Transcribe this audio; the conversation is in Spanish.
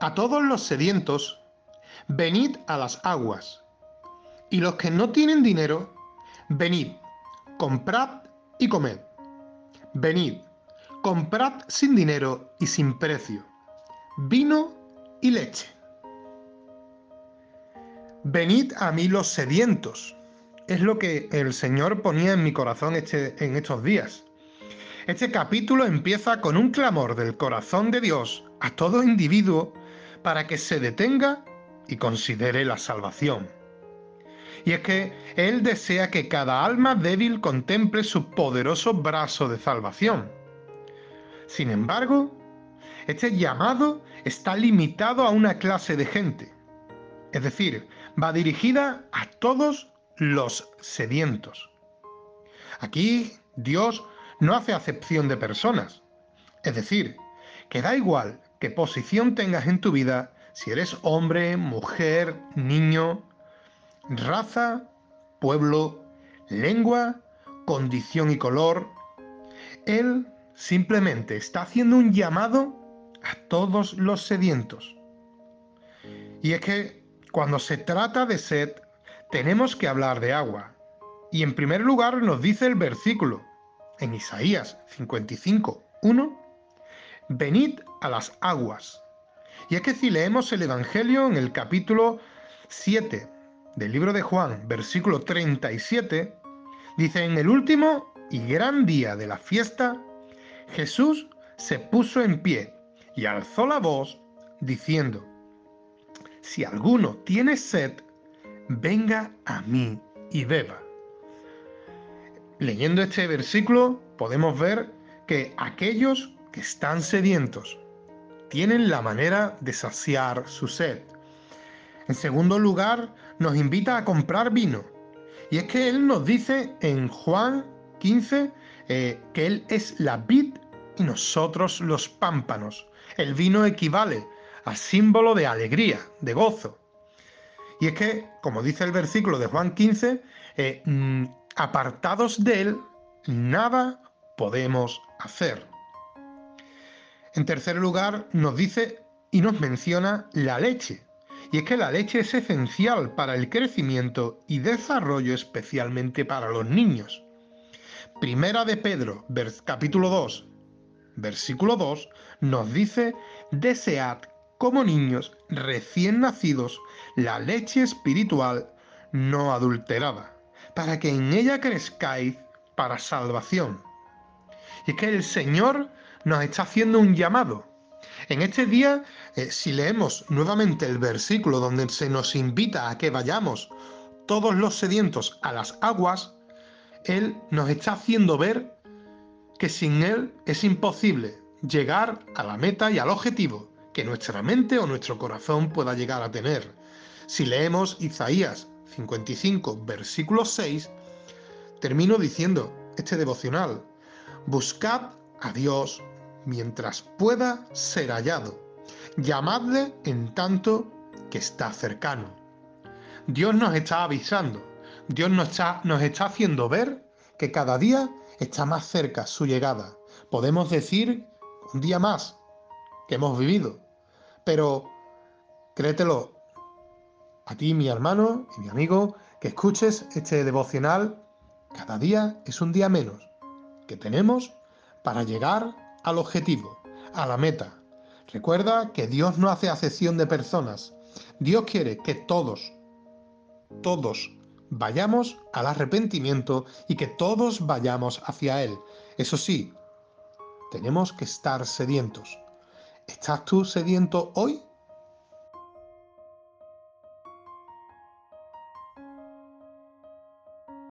A todos los sedientos, venid a las aguas. Y los que no tienen dinero, venid, comprad y comed. Venid, comprad sin dinero y sin precio, vino y leche. Venid a mí los sedientos. Es lo que el Señor ponía en mi corazón este, en estos días. Este capítulo empieza con un clamor del corazón de Dios a todo individuo para que se detenga y considere la salvación. Y es que Él desea que cada alma débil contemple su poderoso brazo de salvación. Sin embargo, este llamado está limitado a una clase de gente. Es decir, va dirigida a todos los sedientos. Aquí Dios no hace acepción de personas. Es decir, que da igual qué posición tengas en tu vida, si eres hombre, mujer, niño, raza, pueblo, lengua, condición y color. Él simplemente está haciendo un llamado a todos los sedientos. Y es que cuando se trata de sed, tenemos que hablar de agua. Y en primer lugar nos dice el versículo, en Isaías 55, 1, venid a las aguas. Y es que si leemos el Evangelio en el capítulo 7 del libro de Juan, versículo 37, dice, en el último y gran día de la fiesta, Jesús se puso en pie y alzó la voz diciendo, si alguno tiene sed, venga a mí y beba. Leyendo este versículo podemos ver que aquellos que están sedientos tienen la manera de saciar su sed. En segundo lugar, nos invita a comprar vino. Y es que Él nos dice en Juan 15 eh, que Él es la vid y nosotros los pámpanos. El vino equivale a símbolo de alegría, de gozo. Y es que, como dice el versículo de Juan 15, eh, mm, apartados de Él, nada podemos hacer. En tercer lugar, nos dice y nos menciona la leche. Y es que la leche es esencial para el crecimiento y desarrollo especialmente para los niños. Primera de Pedro, capítulo 2, versículo 2, nos dice, desead como niños recién nacidos la leche espiritual no adulterada, para que en ella crezcáis para salvación. Y es que el Señor nos está haciendo un llamado. En este día, eh, si leemos nuevamente el versículo donde se nos invita a que vayamos todos los sedientos a las aguas, Él nos está haciendo ver que sin Él es imposible llegar a la meta y al objetivo que nuestra mente o nuestro corazón pueda llegar a tener. Si leemos Isaías 55, versículo 6, termino diciendo este devocional, buscad a Dios mientras pueda ser hallado, llamadle en tanto que está cercano. Dios nos está avisando, Dios nos está, nos está haciendo ver que cada día está más cerca su llegada. Podemos decir un día más que hemos vivido, pero créetelo, a ti, mi hermano y mi amigo, que escuches este devocional, cada día es un día menos que tenemos para llegar al objetivo, a la meta. Recuerda que Dios no hace acepción de personas. Dios quiere que todos, todos vayamos al arrepentimiento y que todos vayamos hacia Él. Eso sí, tenemos que estar sedientos. ¿Estás tú sediento hoy?